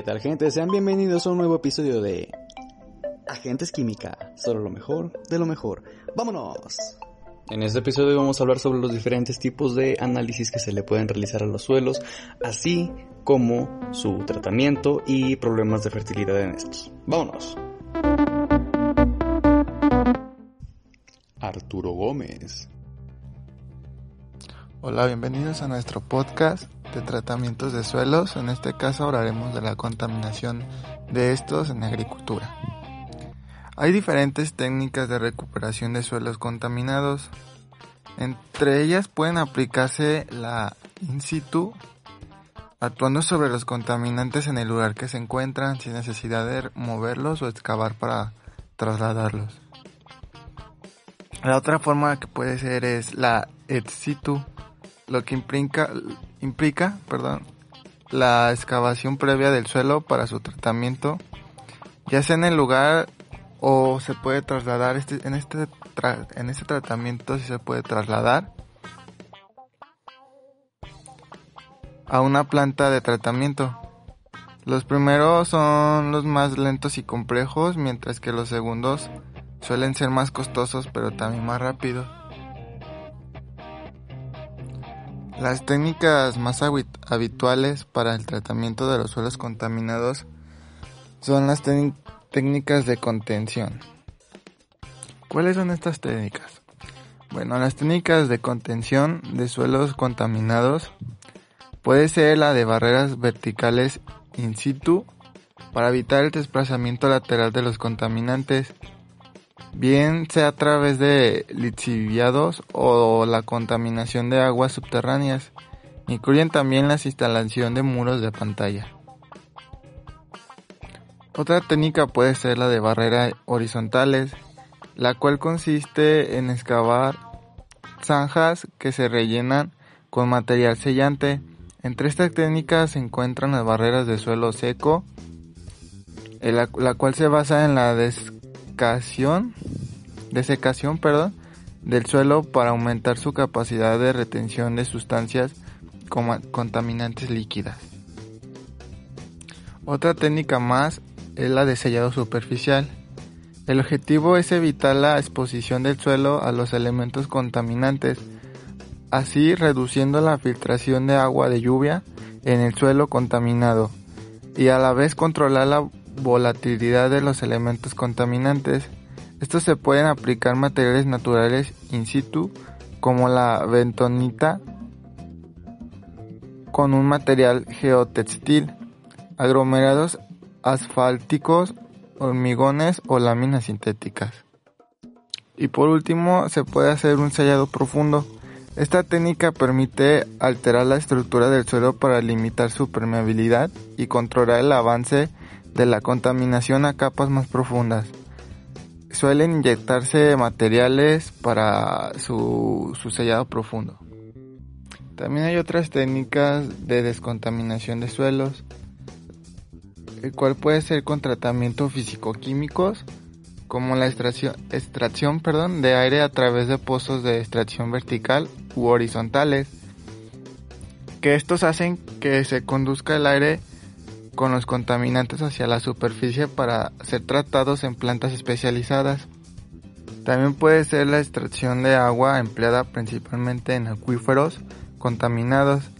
¿Qué tal gente? Sean bienvenidos a un nuevo episodio de Agentes Química, solo lo mejor de lo mejor. ¡Vámonos! En este episodio vamos a hablar sobre los diferentes tipos de análisis que se le pueden realizar a los suelos, así como su tratamiento y problemas de fertilidad en estos. ¡Vámonos! Arturo Gómez. Hola, bienvenidos a nuestro podcast de tratamientos de suelos. En este caso hablaremos de la contaminación de estos en agricultura. Hay diferentes técnicas de recuperación de suelos contaminados. Entre ellas pueden aplicarse la in situ, actuando sobre los contaminantes en el lugar que se encuentran sin necesidad de moverlos o excavar para trasladarlos. La otra forma que puede ser es la ex situ, lo que implica, implica perdón, la excavación previa del suelo para su tratamiento, ya sea en el lugar o se puede trasladar este, en este en este tratamiento sí se puede trasladar a una planta de tratamiento. Los primeros son los más lentos y complejos, mientras que los segundos suelen ser más costosos pero también más rápidos. Las técnicas más habi- habituales para el tratamiento de los suelos contaminados son las técni- técnicas de contención. ¿Cuáles son estas técnicas? Bueno, las técnicas de contención de suelos contaminados puede ser la de barreras verticales in situ para evitar el desplazamiento lateral de los contaminantes, bien sea a través de lixiviados o la contaminación de aguas subterráneas. Incluyen también la instalación de muros de pantalla. Otra técnica puede ser la de barreras horizontales, la cual consiste en excavar zanjas que se rellenan con material sellante. Entre estas técnicas se encuentran las barreras de suelo seco, la cual se basa en la desecación perdón, del suelo para aumentar su capacidad de retención de sustancias contaminantes líquidas. Otra técnica más es la de sellado superficial. El objetivo es evitar la exposición del suelo a los elementos contaminantes, así reduciendo la filtración de agua de lluvia en el suelo contaminado y a la vez controlar la volatilidad de los elementos contaminantes. Estos se pueden aplicar materiales naturales in situ como la bentonita con un material geotextil, aglomerados asfálticos, hormigones o láminas sintéticas. Y por último, se puede hacer un sellado profundo. Esta técnica permite alterar la estructura del suelo para limitar su permeabilidad y controlar el avance de la contaminación a capas más profundas. Suelen inyectarse materiales para su, su sellado profundo. También hay otras técnicas de descontaminación de suelos, el cual puede ser con tratamientos físico-químicos, como la extracción, extracción perdón, de aire a través de pozos de extracción vertical u horizontales, que estos hacen que se conduzca el aire con los contaminantes hacia la superficie para ser tratados en plantas especializadas. También puede ser la extracción de agua empleada principalmente en acuíferos contaminados.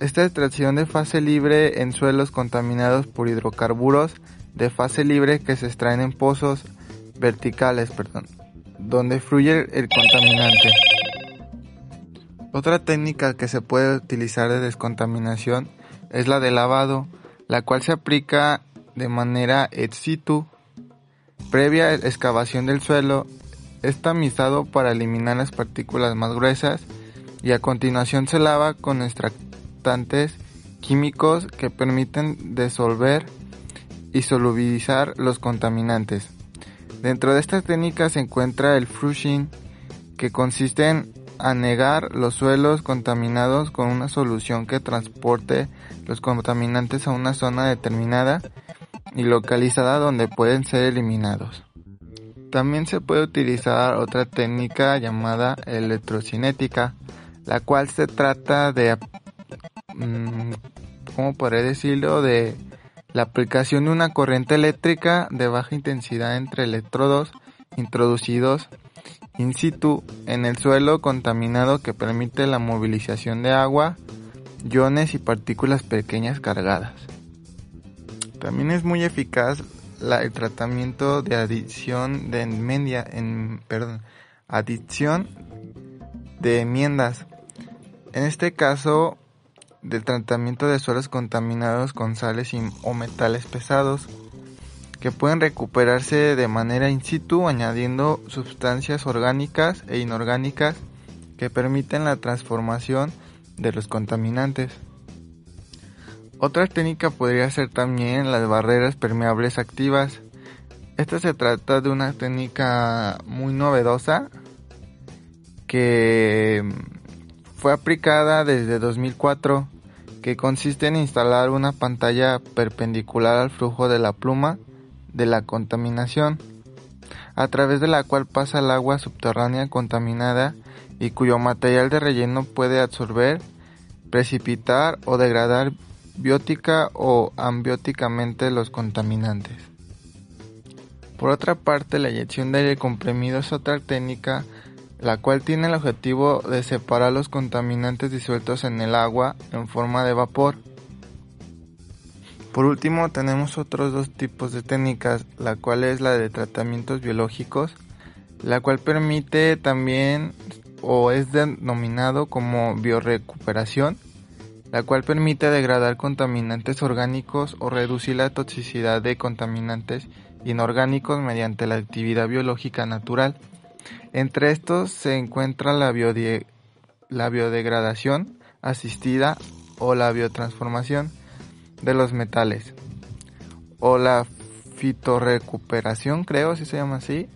Esta extracción de fase libre en suelos contaminados por hidrocarburos de fase libre que se extraen en pozos verticales, perdón, donde fluye el contaminante. Otra técnica que se puede utilizar de descontaminación es la de lavado, la cual se aplica de manera ex situ. Previa excavación del suelo, es tamizado para eliminar las partículas más gruesas y a continuación se lava con, extra- reactantes químicos que permiten disolver y solubilizar los contaminantes. Dentro de esta técnica se encuentra el flushing, que consiste en anegar los suelos contaminados con una solución que transporte los contaminantes a una zona determinada y localizada donde pueden ser eliminados. También se puede utilizar otra técnica llamada electrocinética, la cual se trata de, mm, ¿cómo podré decirlo?, de la aplicación de una corriente eléctrica de baja intensidad entre electrodos introducidos in situ en el suelo contaminado que permite la movilización de agua, iones y partículas pequeñas cargadas. También es muy eficaz el tratamiento de adición de enmienda, en, perdón, adición de enmiendas. En este caso, del tratamiento de suelos contaminados con sales o metales pesados que pueden recuperarse de manera in situ añadiendo sustancias orgánicas e inorgánicas que permiten la transformación de los contaminantes. Otra técnica podría ser también las barreras permeables activas. Esta se trata de una técnica muy novedosa que fue aplicada desde 2004 que consiste en instalar una pantalla perpendicular al flujo de la pluma de la contaminación, a través de la cual pasa el agua subterránea contaminada y cuyo material de relleno puede absorber, precipitar o degradar biótica o ambióticamente los contaminantes. Por otra parte, la inyección de aire comprimido es otra técnica la cual tiene el objetivo de separar los contaminantes disueltos en el agua en forma de vapor. Por último tenemos otros dos tipos de técnicas, la cual es la de tratamientos biológicos, la cual permite también o es denominado como biorecuperación, la cual permite degradar contaminantes orgánicos o reducir la toxicidad de contaminantes inorgánicos mediante la actividad biológica natural. Entre estos se encuentra la, la biodegradación asistida o la biotransformación de los metales o la fitorrecuperación, creo si se llama así,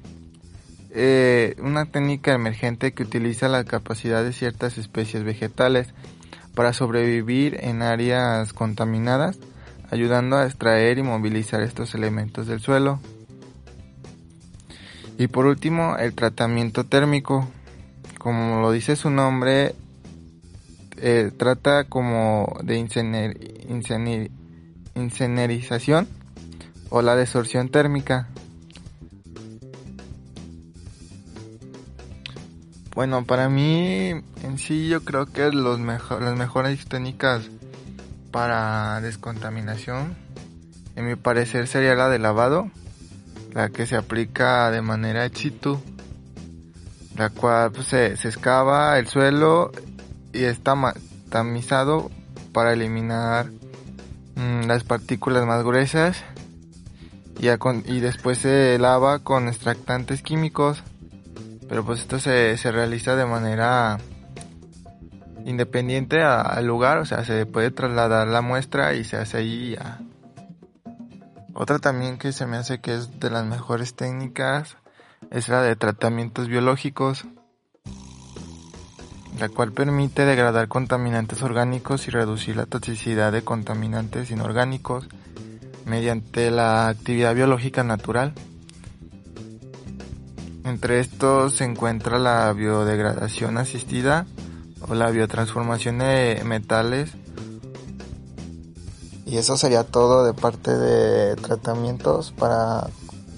eh, una técnica emergente que utiliza la capacidad de ciertas especies vegetales para sobrevivir en áreas contaminadas, ayudando a extraer y movilizar estos elementos del suelo. Y por último, el tratamiento térmico. Como lo dice su nombre, eh, trata como de incenerización o la desorción térmica. Bueno, para mí en sí yo creo que los las mejores técnicas para descontaminación, en mi parecer, sería la de lavado la que se aplica de manera ex situ, la cual pues, se, excava el suelo y está tamizado para eliminar mm, las partículas más gruesas y, después se lava con extractantes químicos pero pues esto se, se realiza de manera independiente al lugar o sea se puede trasladar la muestra y se hace ahí a, otra también que se me hace que es de las mejores técnicas es la de tratamientos biológicos, la cual permite degradar contaminantes orgánicos y reducir la toxicidad de contaminantes inorgánicos mediante la actividad biológica natural. Entre estos se encuentra la biodegradación asistida o la biotransformación de metales y eso sería todo de parte de tratamientos para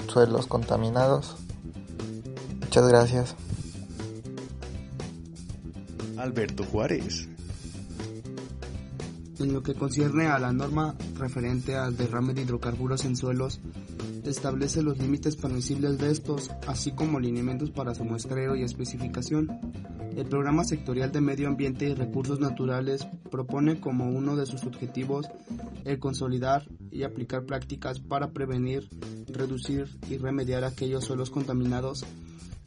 suelos contaminados. Muchas gracias. Alberto Juárez. En lo que concierne a la norma referente al derrame de hidrocarburos en suelos, establece los límites permisibles de estos, así como lineamientos para su muestreo y especificación. El Programa Sectorial de Medio Ambiente y Recursos Naturales propone como uno de sus objetivos el consolidar y aplicar prácticas para prevenir, reducir y remediar aquellos suelos contaminados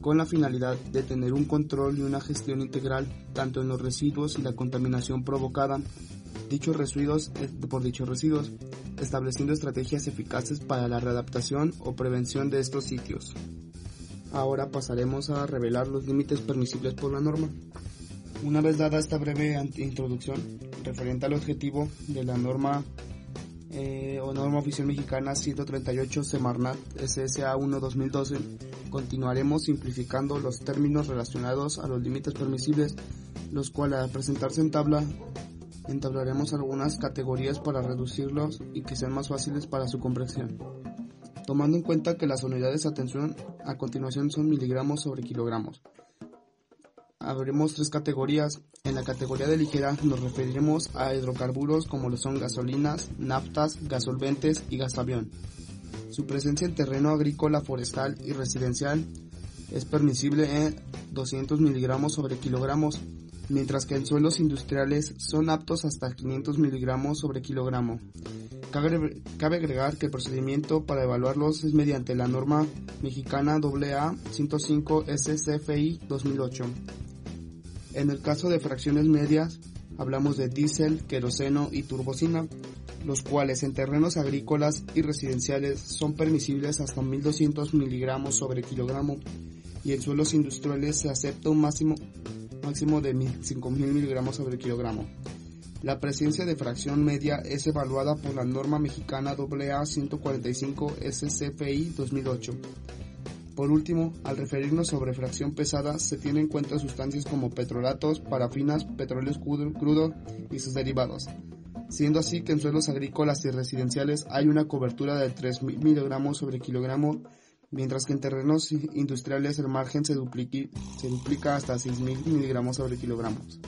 con la finalidad de tener un control y una gestión integral tanto en los residuos y la contaminación provocada dichos residuos, eh, por dichos residuos, estableciendo estrategias eficaces para la readaptación o prevención de estos sitios. Ahora pasaremos a revelar los límites permisibles por la norma. Una vez dada esta breve introducción referente al objetivo de la norma eh, o norma oficial mexicana 138 Semarnat SSA 1 2012, continuaremos simplificando los términos relacionados a los límites permisibles, los cuales al presentarse en tabla entablaremos algunas categorías para reducirlos y que sean más fáciles para su comprensión. Tomando en cuenta que las unidades de atención a continuación son miligramos sobre kilogramos. Habremos tres categorías. En la categoría de ligera nos referiremos a hidrocarburos como lo son gasolinas, naftas, gasolventes y gasavión. Su presencia en terreno agrícola, forestal y residencial es permisible en 200 miligramos sobre kilogramos mientras que en suelos industriales son aptos hasta 500 miligramos sobre kilogramo. Cabe, agregar que el procedimiento para evaluarlos es mediante la norma mexicana AA 105 SCFI 2008. En el caso de fracciones medias, hablamos de diésel, queroseno y turbocina, los cuales en terrenos agrícolas y residenciales son permisibles hasta 1200 miligramos sobre kilogramo y en suelos industriales se acepta un máximo máximo de 5.000 miligramos sobre kilogramo. La presencia de fracción media es evaluada por la norma mexicana AA 145 SCFI 2008. Por último, al referirnos sobre fracción pesada, se tienen en cuenta sustancias como petrolatos, parafinas, petróleo crudo y sus derivados, siendo así que en suelos agrícolas y residenciales hay una cobertura de 3.000 miligramos sobre kilogramo mientras que en terrenos industriales el margen se, se duplica hasta 6.000 miligramos sobre kilogramos.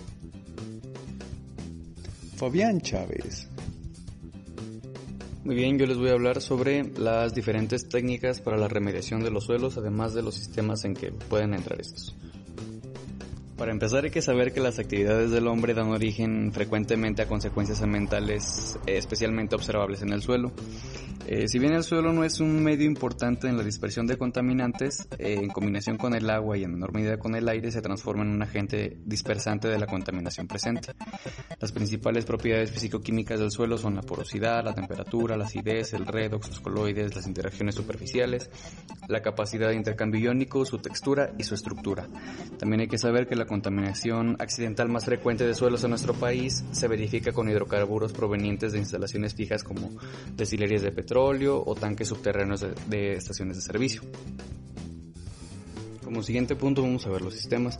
Fabián Chávez. Muy bien, yo les voy a hablar sobre las diferentes técnicas para la remediación de los suelos, además de los sistemas en que pueden entrar estos. Para empezar hay que saber que las actividades del hombre dan origen frecuentemente a consecuencias ambientales especialmente observables en el suelo. Eh, si bien el suelo no es un medio importante en la dispersión de contaminantes, eh, en combinación con el agua y en menor medida con el aire se transforma en un agente dispersante de la contaminación presente. Las principales propiedades físico-químicas del suelo son la porosidad, la temperatura, la acidez, el redox, los coloides, las interacciones superficiales, la capacidad de intercambio iónico, su textura y su estructura. También hay que saber que la contaminación accidental más frecuente de suelos en nuestro país se verifica con hidrocarburos provenientes de instalaciones fijas como destilerías de petróleo, o tanques subterráneos de, estaciones de servicio. Como siguiente punto vamos a ver los sistemas.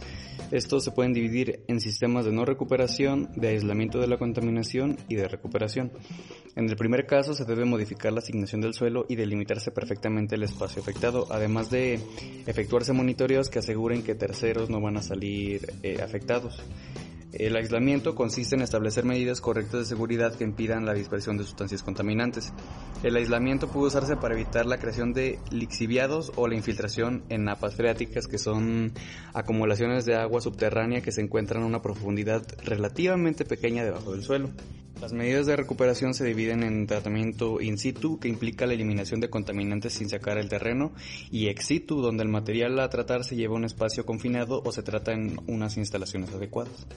Estos se pueden dividir en sistemas de no recuperación, de aislamiento de la contaminación y de recuperación. En el primer caso se debe modificar la asignación del suelo y delimitarse perfectamente el espacio afectado, además de efectuarse monitoreos que aseguren que terceros no van a salir eh, afectados. El aislamiento consiste en establecer medidas correctas de seguridad que impidan la dispersión de sustancias contaminantes. El aislamiento puede usarse para evitar la creación de lixiviados o la infiltración en napas freáticas, que son acumulaciones de agua subterránea que se encuentran a una profundidad relativamente pequeña debajo del suelo. Las medidas de recuperación se dividen en tratamiento in situ, que implica la eliminación de contaminantes sin sacar el terreno, y ex situ, donde el material a tratar se lleva a un espacio confinado o se trata en unas instalaciones adecuadas.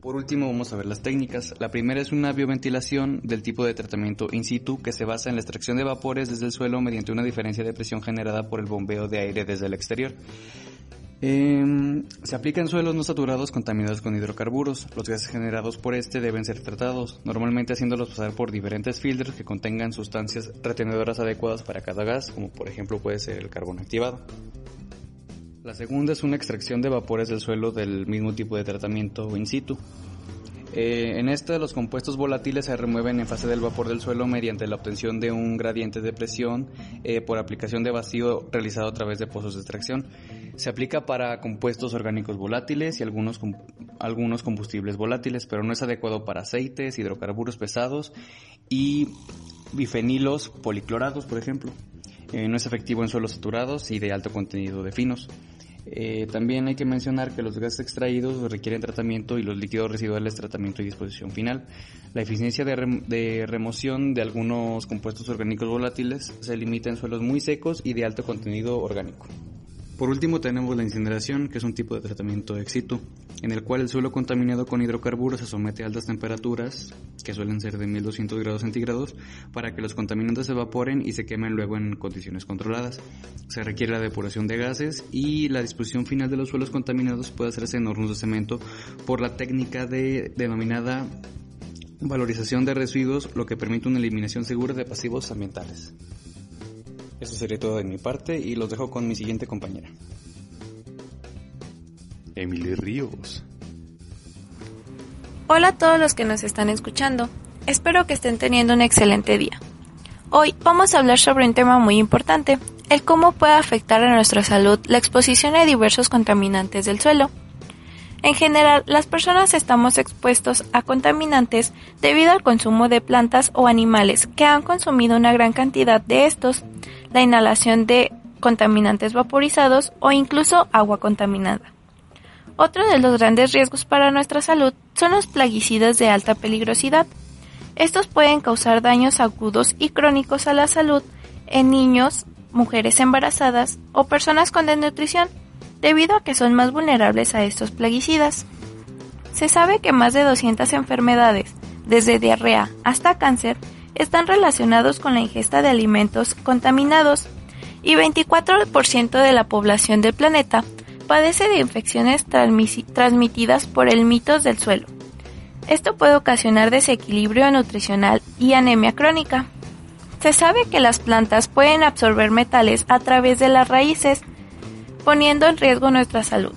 Por último, vamos a ver las técnicas. La primera es una bioventilación del tipo de tratamiento in situ que se basa en la extracción de vapores desde el suelo mediante una diferencia de presión generada por el bombeo de aire desde el exterior. Em, se aplica en suelos no saturados contaminados con hidrocarburos. Los gases generados por este deben ser tratados, normalmente haciéndolos pasar por diferentes filtros que contengan sustancias retenedoras adecuadas para cada gas, como por ejemplo puede ser el carbón activado. La segunda es una extracción de vapores del suelo del mismo tipo de tratamiento in situ. Eh, en esta, los compuestos volátiles se remueven en fase del vapor del suelo mediante la obtención de un gradiente de presión eh, por aplicación de vacío realizado a través de pozos de extracción. Se aplica para compuestos orgánicos volátiles y algunos, algunos combustibles volátiles, pero no es adecuado para aceites, hidrocarburos pesados y bifenilos policlorados, por ejemplo. Eh, no es efectivo en suelos saturados y de alto contenido de finos. Eh, también hay que mencionar que los gases extraídos requieren tratamiento y los líquidos residuales tratamiento y disposición final. La eficiencia de, remoción de algunos compuestos orgánicos volátiles se limita en suelos muy secos y de alto contenido orgánico. Por último tenemos la incineración, que es un tipo de tratamiento ex situ, en el cual el suelo contaminado con hidrocarburos se somete a altas temperaturas, que suelen ser de 1200 grados centígrados, para que los contaminantes se evaporen y se quemen luego en condiciones controladas. Se requiere la depuración de gases y la disposición final de los suelos contaminados puede hacerse en hornos de cemento por la técnica de, denominada valorización de residuos, lo que permite una eliminación segura de pasivos ambientales. Eso sería todo de mi parte y los dejo con mi siguiente compañera. Emily Ríos. Hola a todos los que nos están escuchando. Espero que estén teniendo un excelente día. Hoy vamos a hablar sobre un tema muy importante, el cómo puede afectar a nuestra salud la exposición a diversos contaminantes del suelo. En general, las personas estamos expuestos a contaminantes debido al consumo de plantas o animales que han consumido una gran cantidad de estos, la inhalación de contaminantes vaporizados o incluso agua contaminada. Otro de los grandes riesgos para nuestra salud son los plaguicidas de alta peligrosidad. Estos pueden causar daños agudos y crónicos a la salud en niños, mujeres embarazadas o personas con desnutrición, debido a que son más vulnerables a estos plaguicidas. Se sabe que más de 200 enfermedades, desde diarrea hasta cáncer, están relacionados con la ingesta de alimentos contaminados y 24% de la población del planeta padece de infecciones transmitidas por el mitos del suelo. Esto puede ocasionar desequilibrio nutricional y anemia crónica. Se sabe que las plantas pueden absorber metales a través de las raíces, poniendo en riesgo nuestra salud.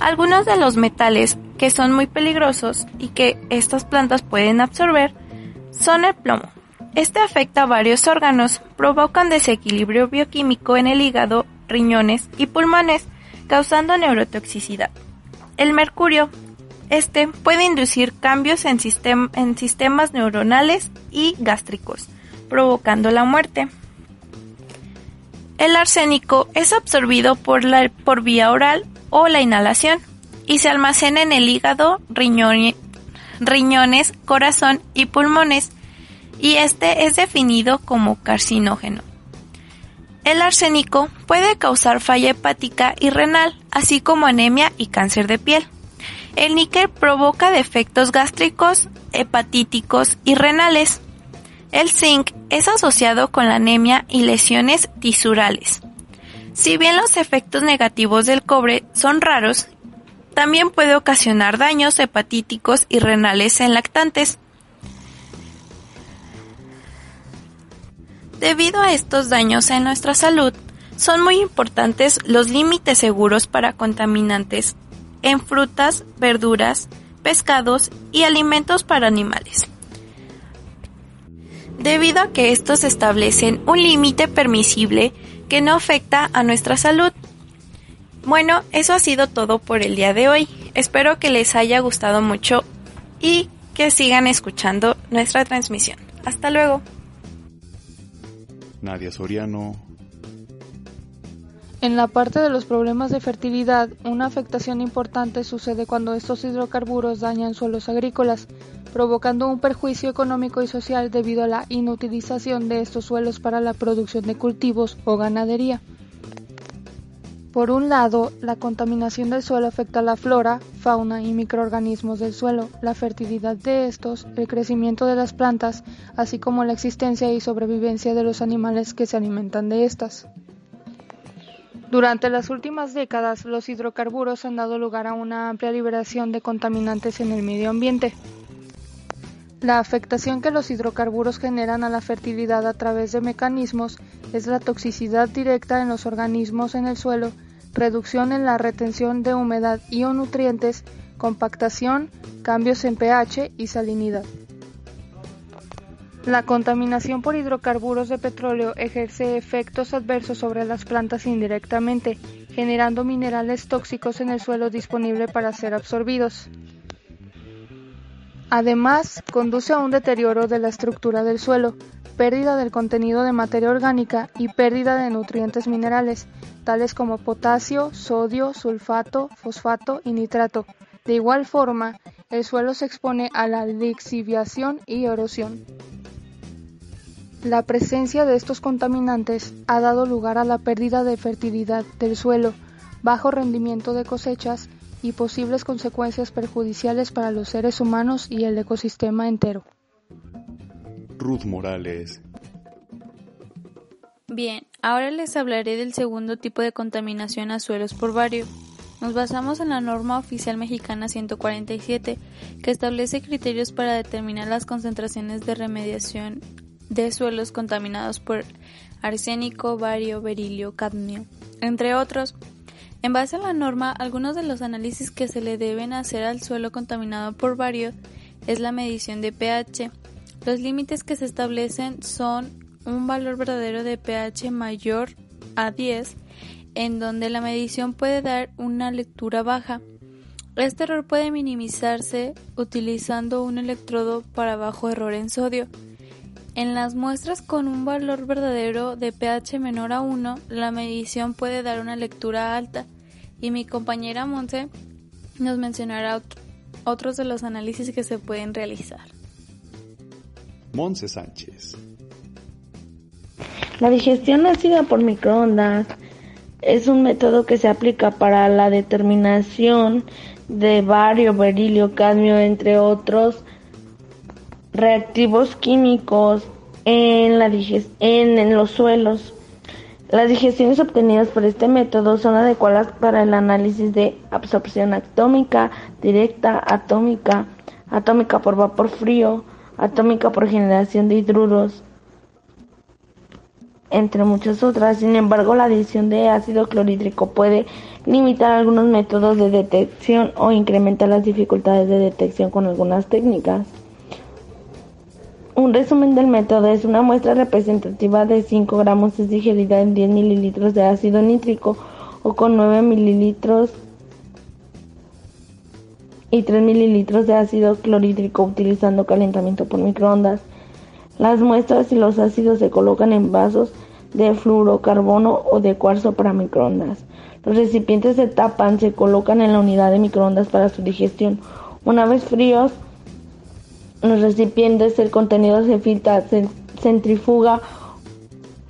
Algunos de los metales que son muy peligrosos y que estas plantas pueden absorber son el plomo. Este afecta a varios órganos, provocan desequilibrio bioquímico en el hígado, riñones y pulmones, causando neurotoxicidad. El mercurio. Este puede inducir cambios en, en sistemas neuronales y gástricos, provocando la muerte. El arsénico es absorbido por, la, por vía oral o la inhalación y se almacena en el hígado, riñones, corazón y pulmones, y este es definido como carcinógeno. El arsénico puede causar falla hepática y renal, así como anemia y cáncer de piel. El níquel provoca defectos gástricos, hepatíticos y renales. El zinc es asociado con la anemia y lesiones tisurales. Si bien los efectos negativos del cobre son raros, también puede ocasionar daños hepatíticos y renales en lactantes. Debido a estos daños en nuestra salud, son muy importantes los límites seguros para contaminantes en frutas, verduras, pescados y alimentos para animales. Debido a que estos establecen un límite permisible que no afecta a nuestra salud. Bueno, eso ha sido todo por el día de hoy. Espero que les haya gustado mucho y que sigan escuchando nuestra transmisión. Hasta luego. Nadia Soriano. En la parte de los problemas de fertilidad, una afectación importante sucede cuando estos hidrocarburos dañan suelos agrícolas, provocando un perjuicio económico y social debido a la inutilización de estos suelos para la producción de cultivos o ganadería. Por un lado, la contaminación del suelo afecta a la flora, fauna y microorganismos del suelo, la fertilidad de estos, el crecimiento de las plantas, así como la existencia y sobrevivencia de los animales que se alimentan de estas. Durante las últimas décadas, los hidrocarburos han dado lugar a una amplia liberación de contaminantes en el medio ambiente. La afectación que los hidrocarburos generan a la fertilidad a través de mecanismos es la toxicidad directa en los organismos en el suelo, reducción en la retención de humedad y o nutrientes, compactación, cambios en pH y salinidad. La contaminación por hidrocarburos de petróleo ejerce efectos adversos sobre las plantas indirectamente, generando minerales tóxicos en el suelo disponible para ser absorbidos. Además, conduce a un deterioro de la estructura del suelo, pérdida del contenido de materia orgánica y pérdida de nutrientes minerales, tales como potasio, sodio, sulfato, fosfato y nitrato. De igual forma, el suelo se expone a la lixiviación y erosión. La presencia de estos contaminantes ha dado lugar a la pérdida de fertilidad del suelo, bajo rendimiento de cosechas y posibles consecuencias perjudiciales para los seres humanos y el ecosistema entero. Ruth Morales. Bien, ahora les hablaré del segundo tipo de contaminación a suelos por bario. Nos basamos en la norma oficial mexicana 147, que establece criterios para determinar las concentraciones de remediación de suelos contaminados por arsénico, bario, berilio, cadmio, entre otros. En base a la norma, algunos de los análisis que se le deben hacer al suelo contaminado por bario es la medición de pH. Los límites que se establecen son un valor verdadero de pH mayor a 10 en donde la medición puede dar una lectura baja. Este error puede minimizarse utilizando un electrodo para bajo error en sodio. En las muestras con un valor verdadero de pH menor a 1, la medición puede dar una lectura alta y mi compañera Monse nos mencionará otros de los análisis que se pueden realizar. Monse Sánchez. La digestión ácida por microondas es un método que se aplica para la determinación de bario, berilio, cadmio, entre otros reactivos químicos en, los suelos. Las digestiones obtenidas por este método son adecuadas para el análisis de absorción atómica directa, atómica, atómica por vapor frío, atómica por generación de hidruros, entre muchas otras. Sin embargo, la adición de ácido clorhídrico puede limitar algunos métodos de detección o incrementar las dificultades de detección con algunas técnicas. Un resumen del método es una muestra representativa de 5 gramos es digerida en 10 mililitros de ácido nítrico o con 9 mililitros y 3 mililitros de ácido clorhídrico utilizando calentamiento por microondas. Las muestras y los ácidos se colocan en vasos de fluorocarbono o de cuarzo para microondas. Los recipientes se tapan, se colocan en la unidad de microondas para su digestión. Una vez fríos, los recipientes, el contenido se filtra, se centrifuga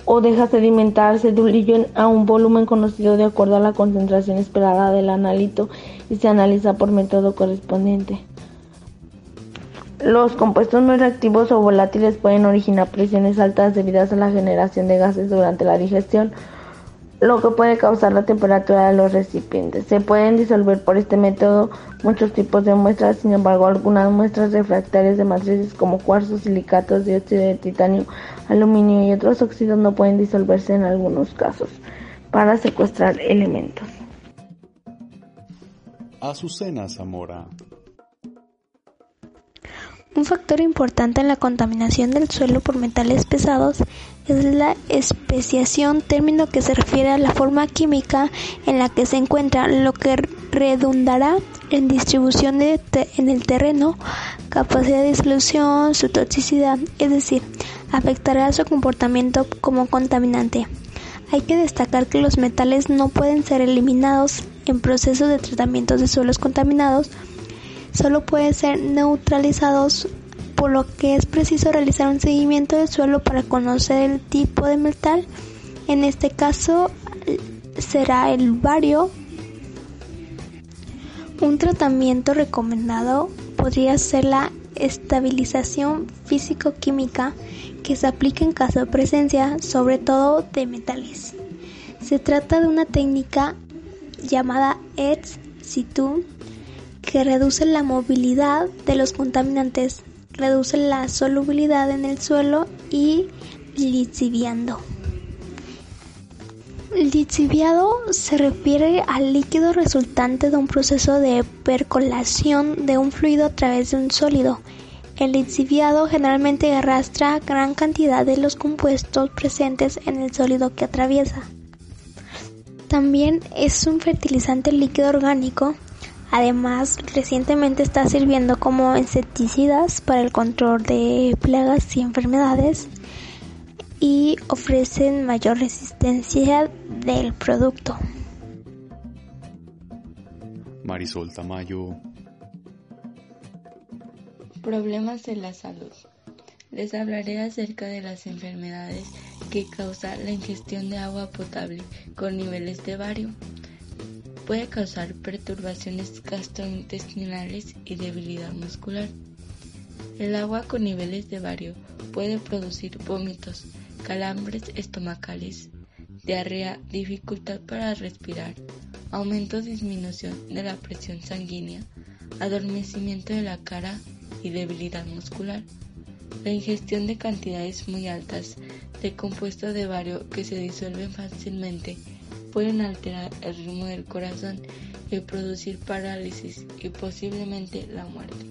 o deja sedimentar, se diluye a un volumen conocido de acuerdo a la concentración esperada del analito y se analiza por método correspondiente. Los compuestos muy reactivos o volátiles pueden originar presiones altas debidas a la generación de gases durante la digestión, lo que puede causar la temperatura de los recipientes. Se pueden disolver por este método muchos tipos de muestras, sin embargo, algunas muestras refractarias de matrices como cuarzo, silicatos, dióxido de titanio, aluminio y otros óxidos no pueden disolverse en algunos casos para secuestrar elementos. Azucena Zamora. Un factor importante en la contaminación del suelo por metales pesados es la especiación, término que se refiere a la forma química en la que se encuentra, lo que redundará en distribución en el terreno, capacidad de disolución, su toxicidad, es decir, afectará su comportamiento como contaminante. Hay que destacar que los metales no pueden ser eliminados en procesos de tratamiento de suelos contaminados solo pueden ser neutralizados por lo que es preciso realizar un seguimiento del suelo para conocer el tipo de metal. En este caso será el bario. Un tratamiento recomendado podría ser la estabilización físico-química que se aplica en caso de presencia sobre todo de metales. Se trata de una técnica llamada ex situ que reduce la movilidad de los contaminantes, reduce la solubilidad en el suelo y lixiviando. Lixiviado se refiere al líquido resultante de un proceso de percolación de un fluido a través de un sólido. El lixiviado generalmente arrastra gran cantidad de los compuestos presentes en el sólido que atraviesa. También es un fertilizante líquido orgánico Además, recientemente está sirviendo como insecticidas para el control de plagas y enfermedades y ofrecen mayor resistencia del producto. Marisol Tamayo. Problemas de la salud. les hablaré acerca de las enfermedades que causa la ingestión de agua potable con niveles de bario. Puede causar perturbaciones gastrointestinales y debilidad muscular. El agua con niveles de bario puede producir vómitos, calambres estomacales, diarrea, dificultad para respirar, aumento o disminución de la presión sanguínea, adormecimiento de la cara y debilidad muscular. La ingestión de cantidades muy altas de compuestos de bario que se disuelven fácilmente pueden alterar el ritmo del corazón y producir parálisis y posiblemente la muerte.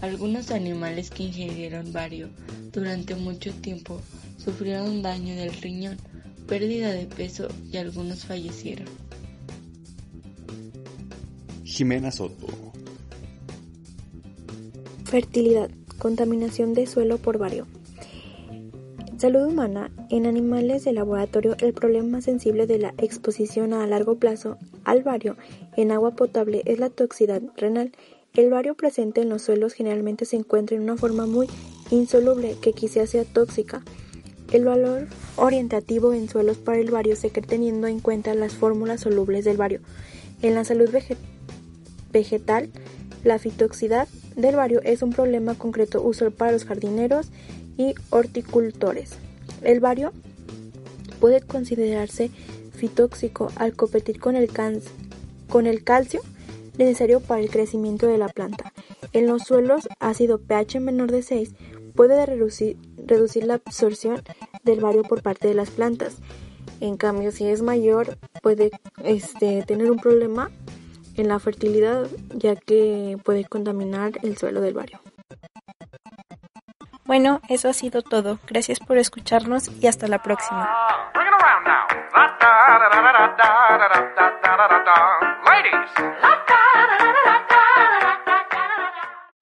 Algunos animales que ingirieron bario durante mucho tiempo sufrieron daño del riñón, pérdida de peso y algunos fallecieron. Jimena Soto. Fertilidad. Contaminación de suelo por bario. Salud humana. En animales de laboratorio, el problema sensible de la exposición a largo plazo al bario en agua potable es la toxicidad renal. El bario presente en los suelos generalmente se encuentra en una forma muy insoluble que quizás sea tóxica. El valor orientativo en suelos para el bario se cree teniendo en cuenta las fórmulas solubles del bario. En la salud vegetal, la fitoxicidad del bario es un problema concreto para los jardineros y horticultores. El bario puede considerarse fitóxico al competir con el, con el calcio necesario para el crecimiento de la planta. En los suelos ácido pH menor de 6 puede reducir, la absorción del bario por parte de las plantas. En cambio, si es mayor, puede este, tener un problema en la fertilidad, ya que puede contaminar el suelo del bario. Bueno, eso ha sido todo. Gracias por escucharnos y hasta la próxima. Ladies.